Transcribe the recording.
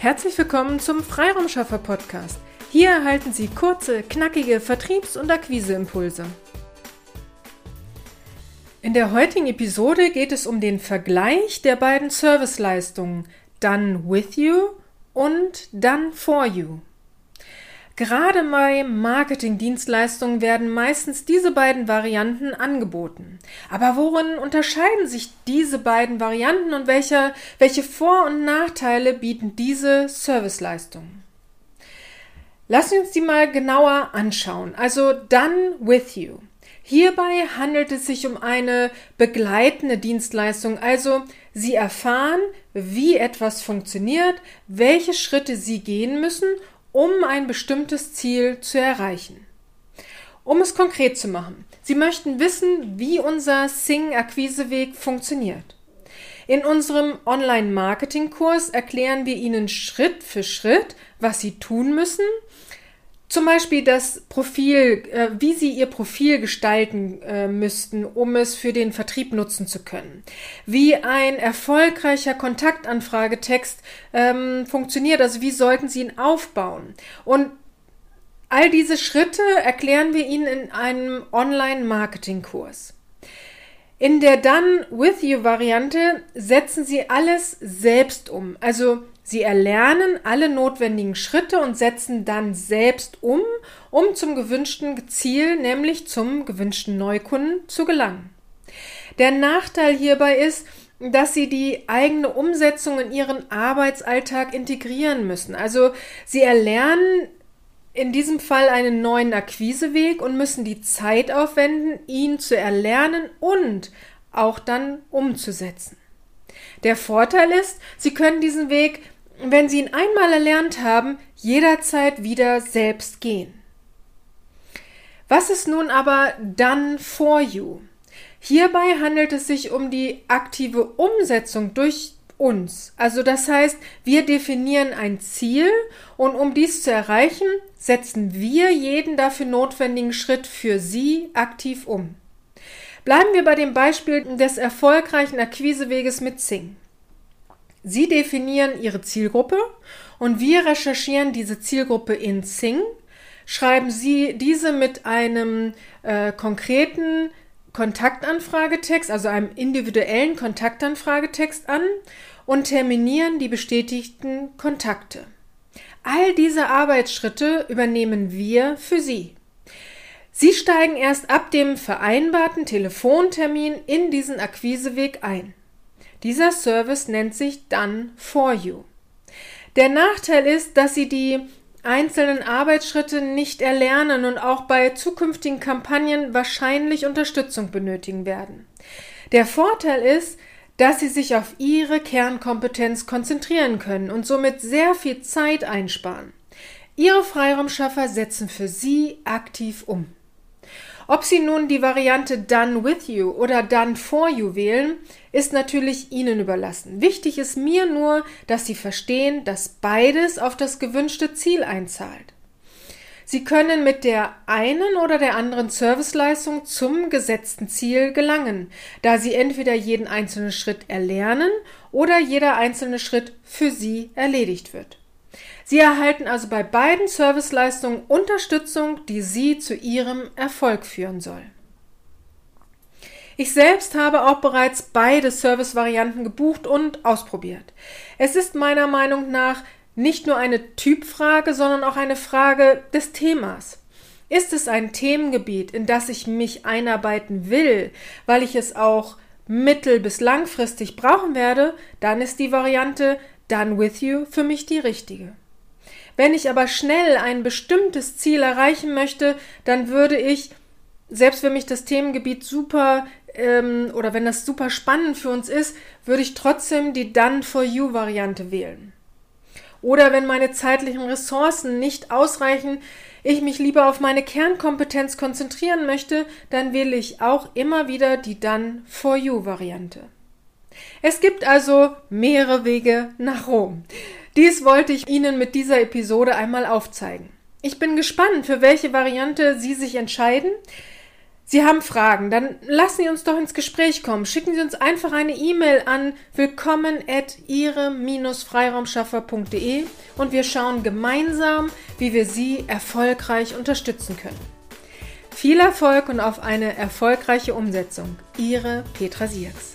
Herzlich willkommen zum Freiraumschaffer Podcast. Hier erhalten Sie kurze, knackige Vertriebs- und Akquiseimpulse. In der heutigen Episode geht es um den Vergleich der beiden Serviceleistungen Done with You und Done for You. Gerade bei Marketingdienstleistungen werden meistens diese beiden Varianten angeboten. Aber worin unterscheiden sich diese beiden Varianten und welche, welche Vor- und Nachteile bieten diese Serviceleistungen? Lassen wir uns die mal genauer anschauen. Also Done with You. Hierbei handelt es sich um eine begleitende Dienstleistung, also Sie erfahren, wie etwas funktioniert, welche Schritte Sie gehen müssen um ein bestimmtes Ziel zu erreichen. Um es konkret zu machen, Sie möchten wissen, wie unser Sing-Akquiseweg funktioniert. In unserem Online-Marketing-Kurs erklären wir Ihnen Schritt für Schritt, was Sie tun müssen, zum Beispiel das Profil, äh, wie Sie Ihr Profil gestalten äh, müssten, um es für den Vertrieb nutzen zu können. Wie ein erfolgreicher Kontaktanfragetext ähm, funktioniert, also wie sollten Sie ihn aufbauen. Und all diese Schritte erklären wir Ihnen in einem Online-Marketing-Kurs. In der Done With You Variante setzen Sie alles selbst um. Also Sie erlernen alle notwendigen Schritte und setzen dann selbst um, um zum gewünschten Ziel, nämlich zum gewünschten Neukunden zu gelangen. Der Nachteil hierbei ist, dass sie die eigene Umsetzung in ihren Arbeitsalltag integrieren müssen. Also sie erlernen in diesem Fall einen neuen Akquiseweg und müssen die Zeit aufwenden, ihn zu erlernen und auch dann umzusetzen. Der Vorteil ist, Sie können diesen Weg wenn Sie ihn einmal erlernt haben, jederzeit wieder selbst gehen. Was ist nun aber done for you? Hierbei handelt es sich um die aktive Umsetzung durch uns. Also das heißt, wir definieren ein Ziel und um dies zu erreichen, setzen wir jeden dafür notwendigen Schritt für Sie aktiv um. Bleiben wir bei dem Beispiel des erfolgreichen Akquiseweges mit Zing. Sie definieren Ihre Zielgruppe und wir recherchieren diese Zielgruppe in Sing, schreiben Sie diese mit einem äh, konkreten Kontaktanfragetext, also einem individuellen Kontaktanfragetext an und terminieren die bestätigten Kontakte. All diese Arbeitsschritte übernehmen wir für Sie. Sie steigen erst ab dem vereinbarten Telefontermin in diesen Akquiseweg ein. Dieser Service nennt sich Done for You. Der Nachteil ist, dass Sie die einzelnen Arbeitsschritte nicht erlernen und auch bei zukünftigen Kampagnen wahrscheinlich Unterstützung benötigen werden. Der Vorteil ist, dass Sie sich auf Ihre Kernkompetenz konzentrieren können und somit sehr viel Zeit einsparen. Ihre Freiraumschaffer setzen für Sie aktiv um. Ob Sie nun die Variante Done with You oder Done for You wählen, ist natürlich Ihnen überlassen. Wichtig ist mir nur, dass Sie verstehen, dass beides auf das gewünschte Ziel einzahlt. Sie können mit der einen oder der anderen Serviceleistung zum gesetzten Ziel gelangen, da Sie entweder jeden einzelnen Schritt erlernen oder jeder einzelne Schritt für Sie erledigt wird. Sie erhalten also bei beiden Serviceleistungen Unterstützung, die Sie zu Ihrem Erfolg führen soll. Ich selbst habe auch bereits beide Servicevarianten gebucht und ausprobiert. Es ist meiner Meinung nach nicht nur eine Typfrage, sondern auch eine Frage des Themas. Ist es ein Themengebiet, in das ich mich einarbeiten will, weil ich es auch mittel- bis langfristig brauchen werde, dann ist die Variante Done with You für mich die richtige. Wenn ich aber schnell ein bestimmtes Ziel erreichen möchte, dann würde ich, selbst wenn mich das Themengebiet super ähm, oder wenn das super spannend für uns ist, würde ich trotzdem die Done for You Variante wählen. Oder wenn meine zeitlichen Ressourcen nicht ausreichen, ich mich lieber auf meine Kernkompetenz konzentrieren möchte, dann wähle ich auch immer wieder die Done for You Variante. Es gibt also mehrere Wege nach Rom. Dies wollte ich Ihnen mit dieser Episode einmal aufzeigen. Ich bin gespannt, für welche Variante Sie sich entscheiden. Sie haben Fragen, dann lassen Sie uns doch ins Gespräch kommen. Schicken Sie uns einfach eine E-Mail an willkommen at ihre-freiraumschaffer.de und wir schauen gemeinsam, wie wir Sie erfolgreich unterstützen können. Viel Erfolg und auf eine erfolgreiche Umsetzung. Ihre Petra Sierks.